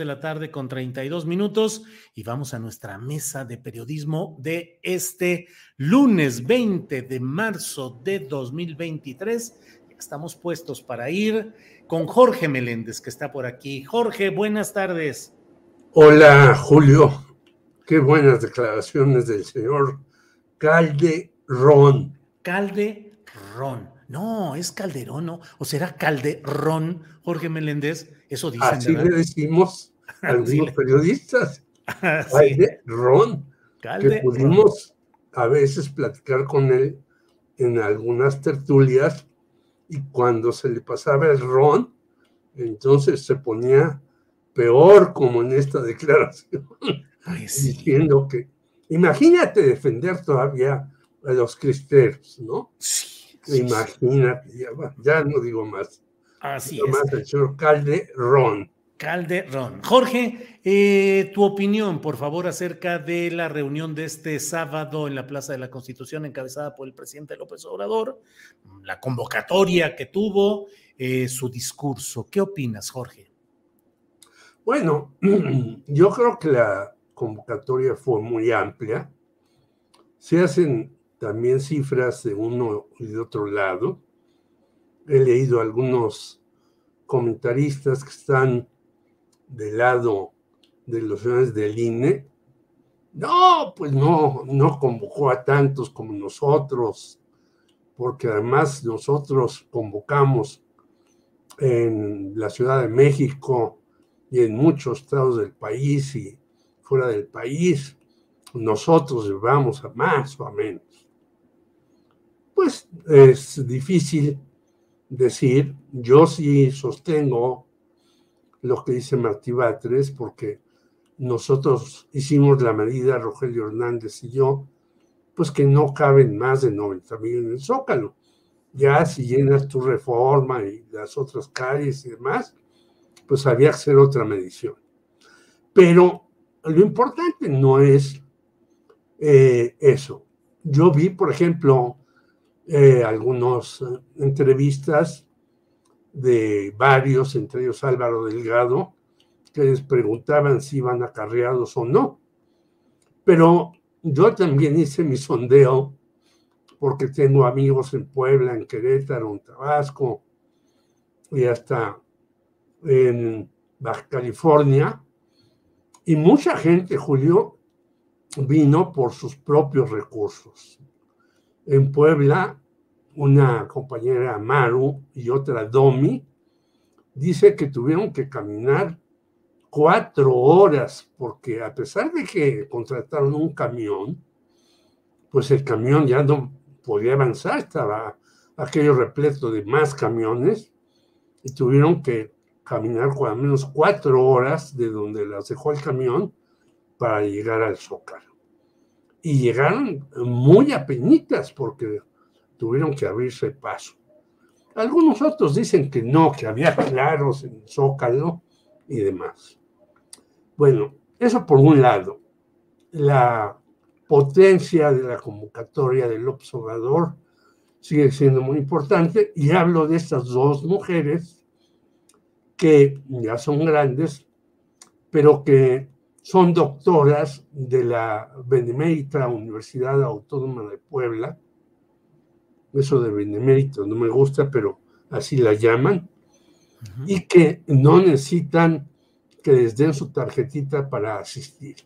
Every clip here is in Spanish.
de la tarde con 32 minutos y vamos a nuestra mesa de periodismo de este lunes 20 de marzo de 2023. Estamos puestos para ir con Jorge Meléndez, que está por aquí. Jorge, buenas tardes. Hola, Julio. Qué buenas declaraciones del señor Calderón. Calderón. No, es Calderón, ¿no? ¿O será Calderón, Jorge Meléndez? Eso dicen, Así ¿verdad? le decimos a algunos periodistas. Ah, sí. Calderón. Que Calderón. pudimos a veces platicar con él en algunas tertulias y cuando se le pasaba el ron, entonces se ponía peor como en esta declaración, Ay, sí. diciendo que, imagínate defender todavía a los cristeros, ¿no? Sí. Imagínate, ya, no digo más. Así Digo es. más el señor Calderón. Calderón. Jorge, eh, tu opinión, por favor, acerca de la reunión de este sábado en la Plaza de la Constitución encabezada por el presidente López Obrador, la convocatoria que tuvo, eh, su discurso. ¿Qué opinas, Jorge? Bueno, yo creo que la convocatoria fue muy amplia. Se hacen también cifras de uno y de otro lado. He leído algunos comentaristas que están del lado de los señores del INE. No, pues no, no convocó a tantos como nosotros, porque además nosotros convocamos en la Ciudad de México y en muchos estados del país y fuera del país, nosotros llevamos a más o a menos. Pues es difícil decir, yo sí sostengo lo que dice Martí Batres, porque nosotros hicimos la medida, Rogelio Hernández y yo, pues que no caben más de 90 mil en el Zócalo. Ya si llenas tu reforma y las otras calles y demás, pues había que hacer otra medición. Pero lo importante no es eh, eso. Yo vi, por ejemplo, eh, algunas eh, entrevistas de varios, entre ellos Álvaro Delgado, que les preguntaban si iban acarreados o no. Pero yo también hice mi sondeo porque tengo amigos en Puebla, en Querétaro, en Tabasco y hasta en Baja California. Y mucha gente, Julio, vino por sus propios recursos. En Puebla, una compañera Maru y otra Domi, dice que tuvieron que caminar cuatro horas, porque a pesar de que contrataron un camión, pues el camión ya no podía avanzar, estaba aquello repleto de más camiones, y tuvieron que caminar al menos cuatro horas de donde las dejó el camión para llegar al Zócalo. Y llegaron muy apenitas porque tuvieron que abrirse paso. Algunos otros dicen que no, que había claros en Zócalo y demás. Bueno, eso por un lado. La potencia de la convocatoria del observador sigue siendo muy importante y hablo de estas dos mujeres que ya son grandes, pero que son doctoras de la Benemérita Universidad Autónoma de Puebla. Eso de Benemérito no me gusta, pero así la llaman. Y que no necesitan que les den su tarjetita para asistir.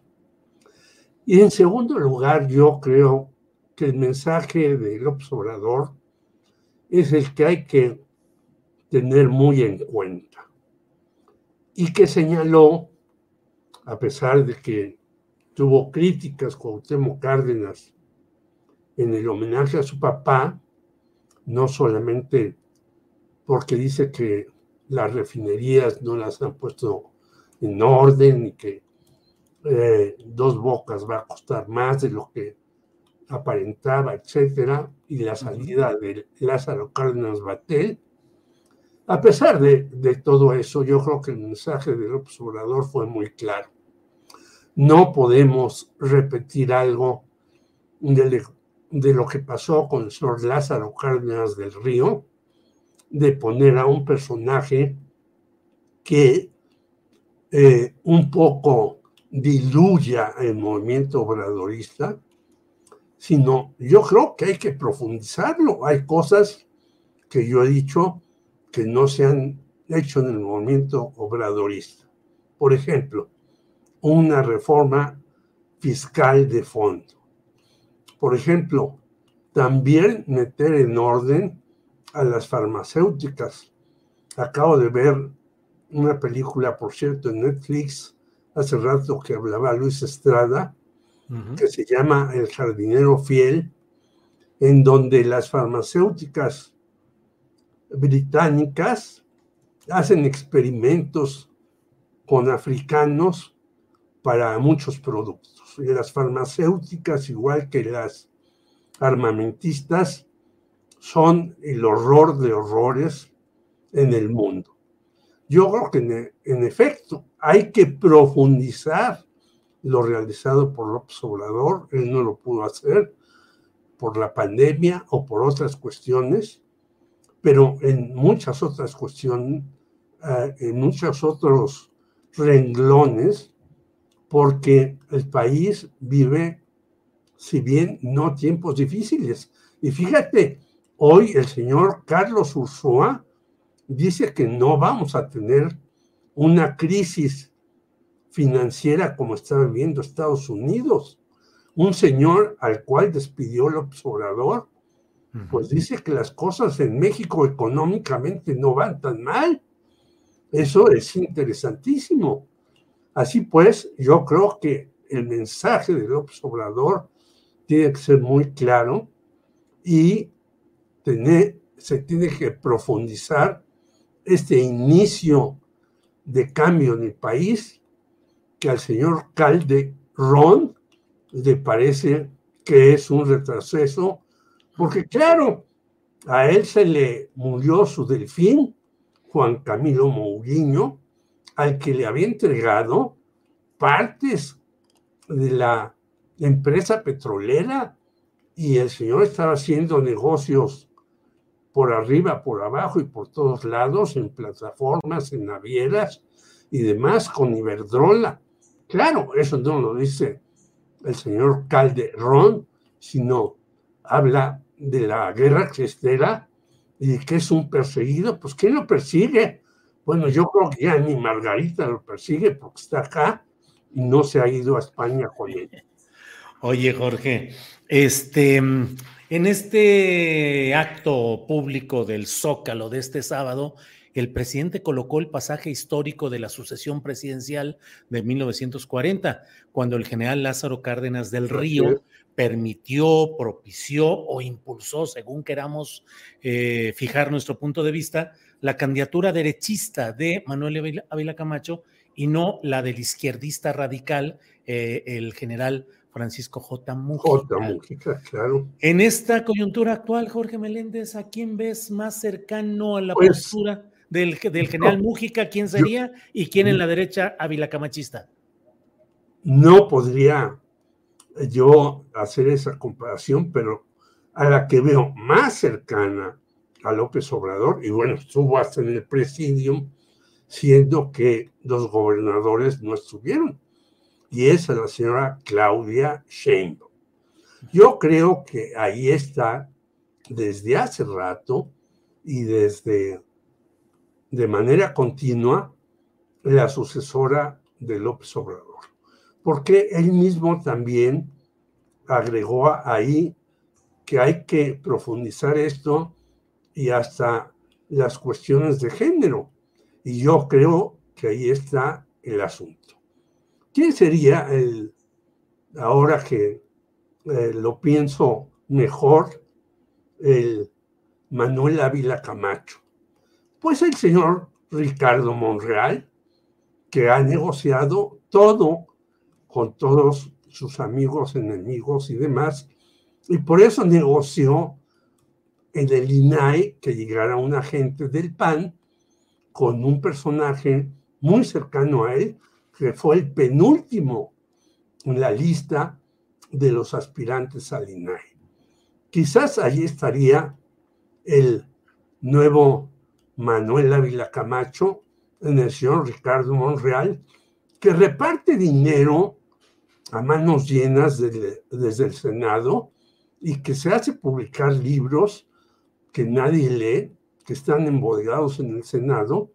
Y en segundo lugar, yo creo que el mensaje del observador es el que hay que tener muy en cuenta. Y que señaló a pesar de que tuvo críticas Cuauhtémoc Cárdenas en el homenaje a su papá, no solamente porque dice que las refinerías no las han puesto en orden y que eh, dos bocas va a costar más de lo que aparentaba, etcétera, y la salida de Lázaro Cárdenas Batel. A pesar de, todo eso, yo creo que el mensaje del observador fue muy claro no podemos repetir algo de, lo que pasó con el señor Lázaro Cárdenas del Río, de poner a un personaje que eh, un poco diluya el movimiento obradorista, sino yo creo que hay que profundizarlo. Hay cosas que yo he dicho que no se han hecho en el movimiento obradorista. Por ejemplo, una reforma fiscal de fondo. Por ejemplo, también meter en orden a las farmacéuticas. Acabo de ver una película, por cierto, en Netflix, hace rato que hablaba Luis Estrada, que se llama El jardinero fiel, en donde las farmacéuticas británicas hacen experimentos con africanos para muchos productos. Y las farmacéuticas, igual que las armamentistas, son el horror de horrores en el mundo. Yo creo que en, efecto hay que profundizar lo realizado por López Obrador. Él no lo pudo hacer por la pandemia o por otras cuestiones, pero en muchas otras cuestiones, eh, en muchos otros renglones, porque el país vive, si bien no tiempos difíciles. Y fíjate, hoy el señor Carlos Ursúa dice que no vamos a tener una crisis financiera como está viviendo Estados Unidos. Un señor al cual despidió el observador, pues dice que las cosas en México económicamente no van tan mal. Eso es interesantísimo. Así pues, yo creo que el mensaje de López Obrador tiene que ser muy claro y se tiene que profundizar este inicio de cambio en el país que al señor Calderón le parece que es un retroceso, porque claro, a él se le murió su delfín, Juan Camilo Mourinho, al que le había entregado partes de la empresa petrolera y el señor estaba haciendo negocios por arriba, por abajo y por todos lados, en plataformas, en navieras y demás, con Iberdrola. Claro, eso no lo dice el señor Calderón, sino habla de la guerra cristera y que es un perseguido. Pues, ¿quién lo persigue? Bueno, yo creo que ya ni Margarita lo persigue porque está acá y no se ha ido a España con él. Oye, Jorge, este, en este acto público del Zócalo de este sábado, el presidente colocó el pasaje histórico de la sucesión presidencial de 1940, cuando el general Lázaro Cárdenas del Río permitió, propició o impulsó, según queramos eh, fijar nuestro punto de vista, la candidatura derechista de Manuel Ávila Camacho y no la del izquierdista radical, eh, el general Francisco J. Mujica. J. Mujica, claro. En esta coyuntura actual, Jorge Meléndez, ¿a quién ves más cercano a la pues, postura del, del general Mujica? ¿Quién sería? ¿Y quién en la derecha, Ávila Camachista? No podría yo hacer esa comparación, pero a la que veo más cercana a López Obrador, y bueno, estuvo hasta en el presidium, siendo que los gobernadores no estuvieron. y es a la señora Claudia Sheinbaum. Yo creo que ahí está desde hace rato y desde de manera continua la sucesora de López Obrador, porque él mismo también agregó ahí que hay que profundizar esto y hasta las cuestiones de género. Y yo creo que ahí está el asunto. ¿Quién sería el, ahora que eh, lo pienso mejor, el Manuel Ávila Camacho? Pues el señor Ricardo Monreal, que ha negociado todo con todos sus amigos, enemigos y demás, y por eso negoció en el INAI que llegara un agente del PAN con un personaje muy cercano a él, que fue el penúltimo en la lista de los aspirantes al INAI. Quizás ahí estaría el nuevo Manuel Ávila Camacho en el señor Ricardo Monreal, que reparte dinero a manos llenas desde el Senado y que se hace publicar libros que nadie lee, que están embodegados en el Senado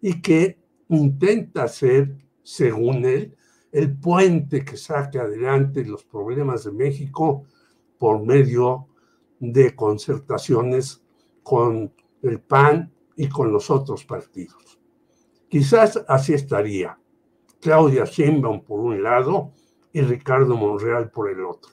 y que intenta ser, según él, el puente que saque adelante los problemas de México por medio de concertaciones con el PAN y con los otros partidos. Quizás así estaría Claudia Sheinbaum por un lado y Ricardo Monreal por el otro.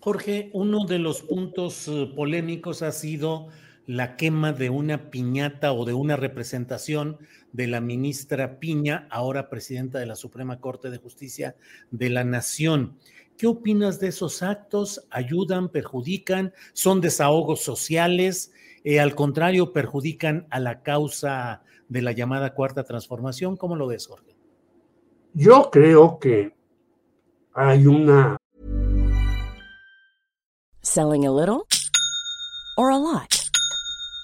Jorge, uno de los puntos eh, polémicos ha sido la quema de una piñata o de una representación de la ministra Piña, ahora presidenta de la Suprema Corte de Justicia de la Nación. ¿Qué opinas de esos actos? ¿Ayudan, perjudican? ¿Son desahogos sociales? Eh, ¿Al contrario, perjudican a la causa de la llamada cuarta transformación? ¿Cómo lo ves, Jorge? Yo creo que hay una Selling a little or a lot?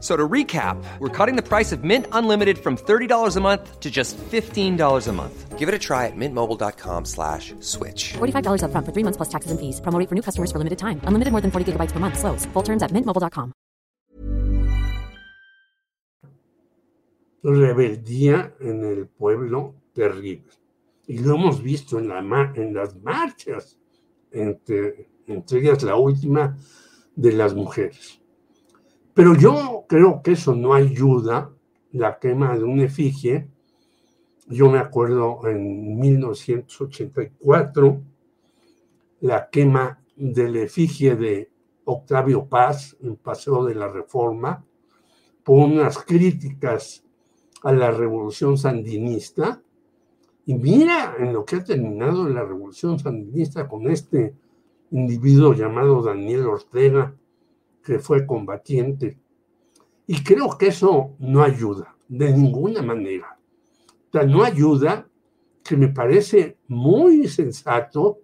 So to recap, we're cutting the price of Mint Unlimited from $30 a month to just $15 a month. Give it a try at mintmobile.com slash switch. $45 upfront for three months plus taxes and fees. Promo for new customers for limited time. Unlimited more than 40 gigabytes per month. Slows. Full terms at mintmobile.com. Rebeldía en el pueblo terrible. Y lo hemos visto en, la en las marchas, entre, entre ellas la última de las mujeres. Pero yo creo que eso no ayuda, la quema de una efigie. Yo me acuerdo en 1984, la quema de la efigie de Octavio Paz en Paseo de la Reforma, por unas críticas a la revolución sandinista. Y mira en lo que ha terminado la revolución sandinista con este individuo llamado Daniel Ortega, que fue combatiente. Y creo que eso no ayuda de ninguna manera. O no ayuda que me parece muy sensato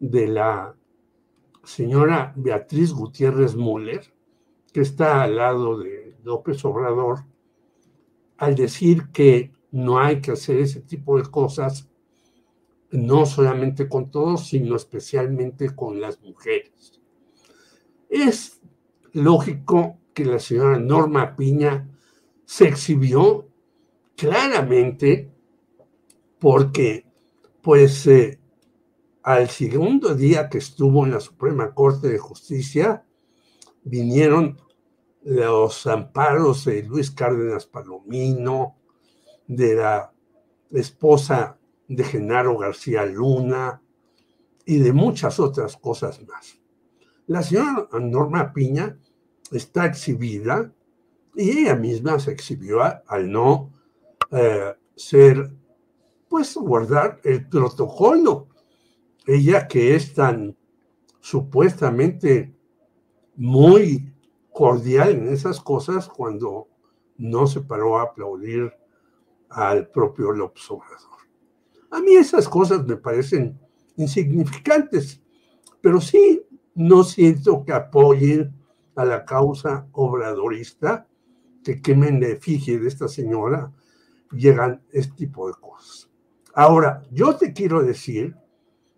de la señora Beatriz Gutiérrez Müller, que está al lado de López Obrador, al decir que no hay que hacer ese tipo de cosas, no solamente con todos, sino especialmente con las mujeres. Es lógico que la señora Norma Piña se exhibió claramente porque, pues, eh, al segundo día que estuvo en la Suprema Corte de Justicia, vinieron los amparos de Luis Cárdenas Palomino, de la esposa de Genaro García Luna y de muchas otras cosas más. La señora Norma Piña está exhibida y ella misma se exhibió al no eh, ser, pues guardar el protocolo. Ella que es tan supuestamente muy cordial en esas cosas cuando no se paró a aplaudir al propio López. A mí esas cosas me parecen insignificantes, pero sí no siento que apoyen a la causa obradorista, que quemen la efigie de esta señora, llegan este tipo de cosas. Ahora, yo te quiero decir,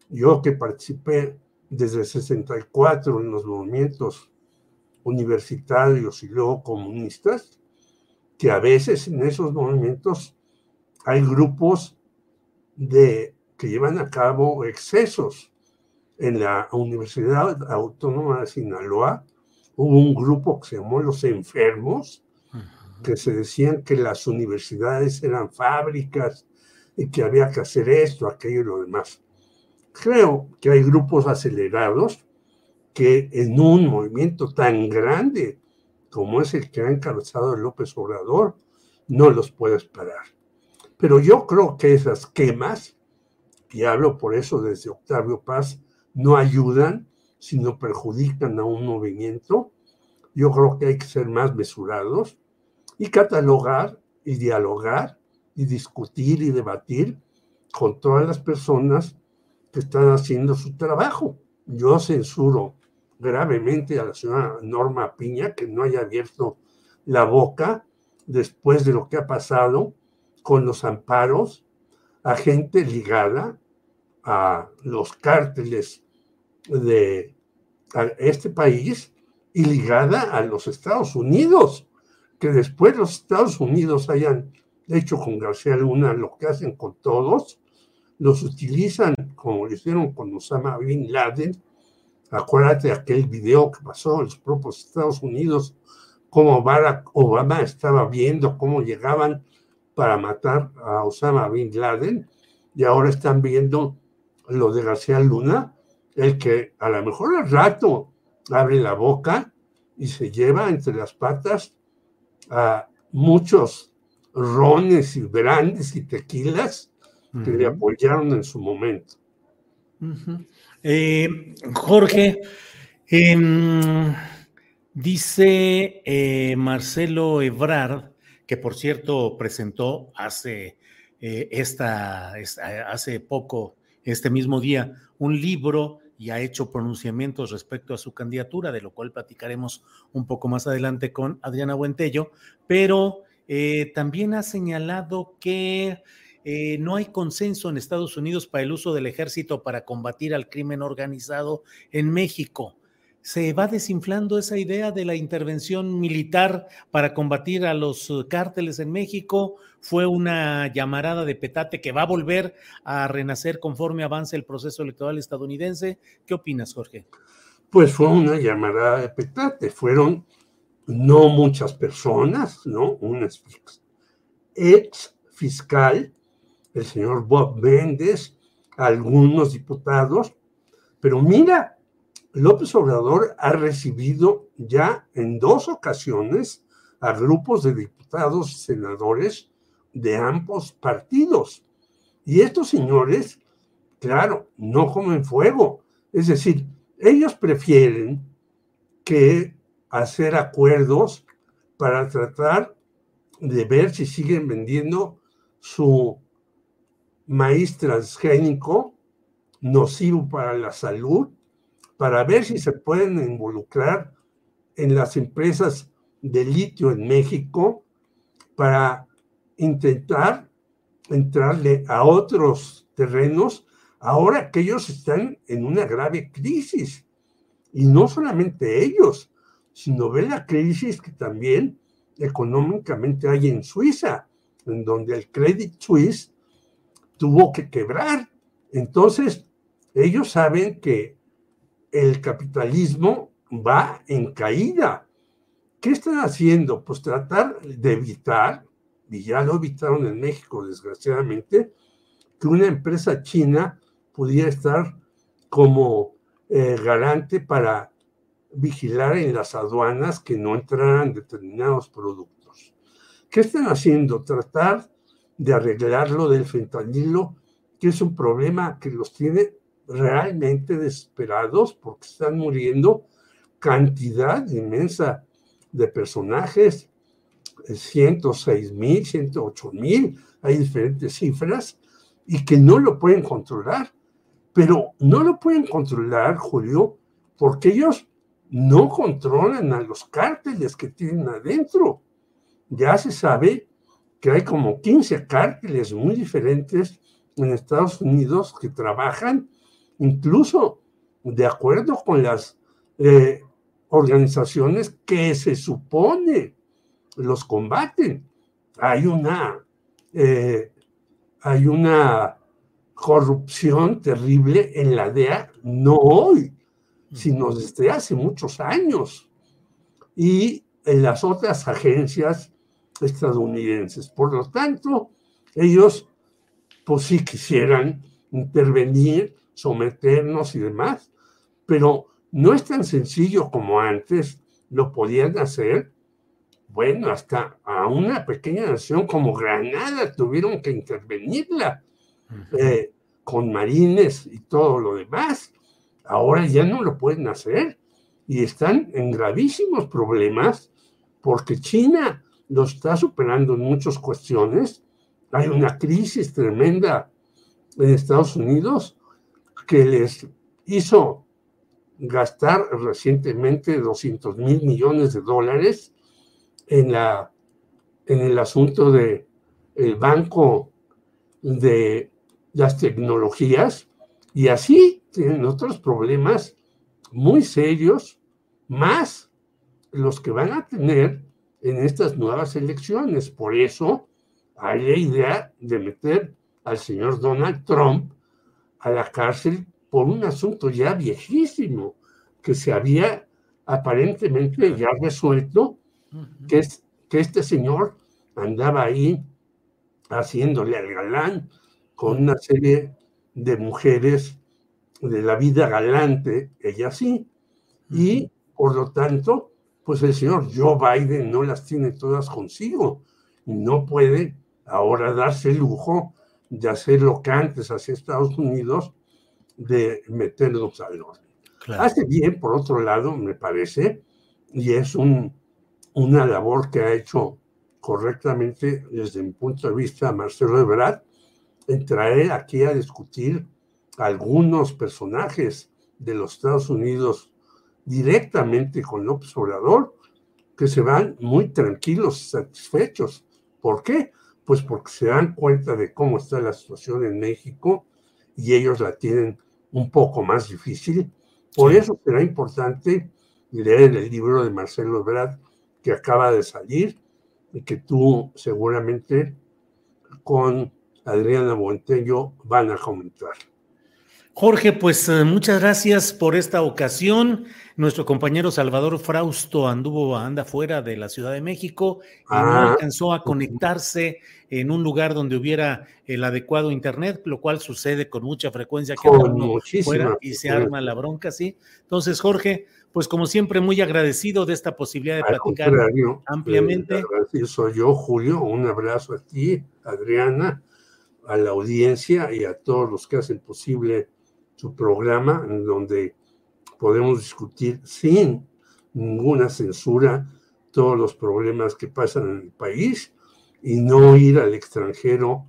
yo que participé desde el 64 en los movimientos universitarios y luego comunistas, que a veces en esos movimientos hay grupos de, que llevan a cabo excesos. En la Universidad Autónoma de Sinaloa hubo un grupo que se llamó Los Enfermos, que se decían que las universidades eran fábricas y que había que hacer esto, aquello y lo demás. Creo que hay grupos acelerados que en un movimiento tan grande como es el que ha encabezado López Obrador, no los puedes parar. Pero yo creo que esas quemas, y hablo por eso desde Octavio Paz, no ayudan, sino perjudican a un movimiento. Yo creo que hay que ser más mesurados y catalogar y dialogar y discutir y debatir con todas las personas que están haciendo su trabajo. Yo censuro gravemente a la señora Norma Piña que no haya abierto la boca después de lo que ha pasado con los amparos a gente ligada a los cárteles de este país y ligada a los Estados Unidos, que después los Estados Unidos hayan hecho con García Luna lo que hacen con todos, los utilizan como lo hicieron con Osama Bin Laden. Acuérdate de aquel video que pasó en los propios Estados Unidos, cómo Barack Obama estaba viendo cómo llegaban para matar a Osama Bin Laden y ahora están viendo lo de García Luna, el que a lo mejor al rato abre la boca y se lleva entre las patas a muchos rones y grandes y tequilas que le apoyaron en su momento. Eh, Jorge, em, dice eh, Marcelo Ebrard que por cierto presentó hace, eh, esta, hace poco, este mismo día, un libro y ha hecho pronunciamientos respecto a su candidatura, de lo cual platicaremos un poco más adelante con Adriana Buentello, pero eh, también ha señalado que eh, no hay consenso en Estados Unidos para el uso del ejército para combatir al crimen organizado en México se va desinflando esa idea de la intervención militar para combatir a los eh, cárteles en México. Fue una llamarada de petate que va a volver a renacer conforme avance el proceso electoral estadounidense. ¿Qué opinas, Jorge? Pues fue una llamarada de petate. Fueron no muchas personas, ¿no? Un ex fiscal, el señor Bob Méndez, algunos diputados, pero mira, López Obrador ha recibido ya en dos ocasiones a grupos de diputados y senadores de ambos partidos. Y estos señores, claro, no comen fuego. Es decir, ellos prefieren que hacer acuerdos para tratar de ver si siguen vendiendo su maíz transgénico nocivo para la salud para ver si se pueden involucrar en las empresas de litio en México para intentar entrarle a otros terrenos ahora que ellos están en una grave crisis. Y no solamente ellos, sino ve la crisis que también económicamente hay en Suiza, en donde el Credit Suisse tuvo que quebrar. Entonces, ellos saben que el capitalismo va en caída. ¿Qué están haciendo? Pues tratar de evitar, y ya lo evitaron en México, desgraciadamente, que una empresa china pudiera estar como eh, garante para vigilar en las aduanas que no entraran determinados productos. ¿Qué están haciendo? Tratar de arreglar lo del fentanilo, que es un problema que los tiene realmente desesperados porque están muriendo cantidad inmensa de personajes, 106 mil, 108 mil, hay diferentes cifras, y que no lo pueden controlar. Pero no lo pueden controlar, Julio, porque ellos no controlan a los cárteles que tienen adentro. Ya se sabe que hay como 15 cárteles muy diferentes en Estados Unidos que trabajan incluso de acuerdo con las eh, organizaciones que se supone los combaten. Hay una, eh, hay una corrupción terrible en la DEA, no hoy, sino desde hace muchos años. Y en las otras agencias estadounidenses. Por lo tanto, ellos, pues sí quisieran intervenir, someternos y demás, pero no es tan sencillo como antes lo podían hacer. Bueno, hasta a una pequeña nación como Granada tuvieron que intervenirla eh, con marines y todo lo demás. Ahora ya no lo pueden hacer y están en gravísimos problemas porque China lo está superando en muchas cuestiones. Hay una crisis tremenda en Estados Unidos que les hizo gastar recientemente 200 mil millones de dólares en, la, en el asunto de el banco de las tecnologías y así tienen otros problemas muy serios, más los que van a tener en estas nuevas elecciones. Por eso hay la idea de meter al señor Donald Trump a la cárcel por un asunto ya viejísimo que se había aparentemente ya resuelto, que es que este señor andaba ahí haciéndole al galán con una serie de mujeres de la vida galante, ella sí, y por lo tanto, pues el señor Joe Biden no las tiene todas consigo y no puede ahora darse el lujo de hacer lo que antes hacía Estados Unidos, de meternos al orden. Hace bien, por otro lado, me parece, y es un, una labor que ha hecho correctamente desde mi punto de vista Marcelo Ebrard, en traer aquí a discutir algunos personajes de los Estados Unidos directamente con López Obrador, que se van muy tranquilos y satisfechos. ¿Por qué? Pues porque se dan cuenta de cómo está la situación en México y ellos la tienen un poco más difícil. Por eso será importante leer el libro de Marcelo Ebrard que acaba de salir y que tú seguramente con Adriana Montello van a comentar. Jorge, pues eh, muchas gracias por esta ocasión. Nuestro compañero Salvador Frausto anduvo, anda fuera de la Ciudad de México y no ah. alcanzó a conectarse en un lugar donde hubiera el adecuado internet, lo cual sucede con mucha frecuencia que uno fuera y se arma la bronca, ¿sí? Entonces, Jorge, pues como siempre, muy agradecido de esta posibilidad de platicar ampliamente. Eh, soy yo, Julio. Un abrazo a ti, Adriana, a la audiencia y a todos los que hacen posible su programa en donde podemos discutir sin ninguna censura todos los problemas que pasan en el país y no ir al extranjero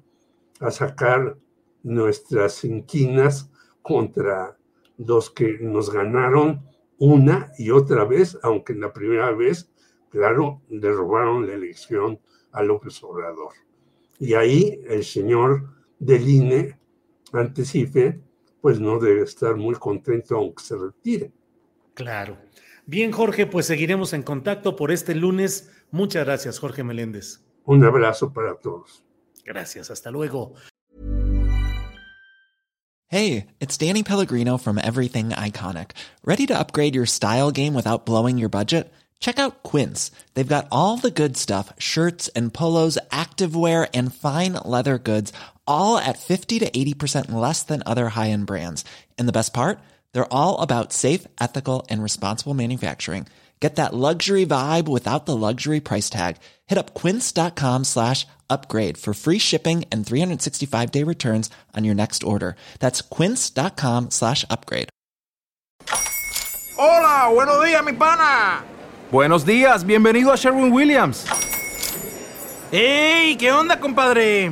a sacar nuestras inquinas contra los que nos ganaron una y otra vez, aunque en la primera vez, claro, le la elección a López Obrador. Y ahí el señor del INE, pues no debe estar muy contento aunque se retire. Claro. Bien, Jorge, pues seguiremos en contacto por este lunes. Muchas gracias, Jorge Meléndez. Un abrazo para todos. Gracias, hasta luego. Hey, it's Danny Pellegrino from Everything Iconic. Ready to upgrade your style game without blowing your budget? Check out Quince. They've got all the good stuff shirts and polos, activewear, and fine leather goods, all at 50 to 80% less than other high end brands. And the best part? They're all about safe, ethical, and responsible manufacturing. Get that luxury vibe without the luxury price tag. Hit up quince.com slash upgrade for free shipping and 365 day returns on your next order. That's quince.com slash upgrade. Hola, buenos días, mi pana. Buenos días, bienvenido a Sherwin Williams. ¡Ey! ¿Qué onda, compadre?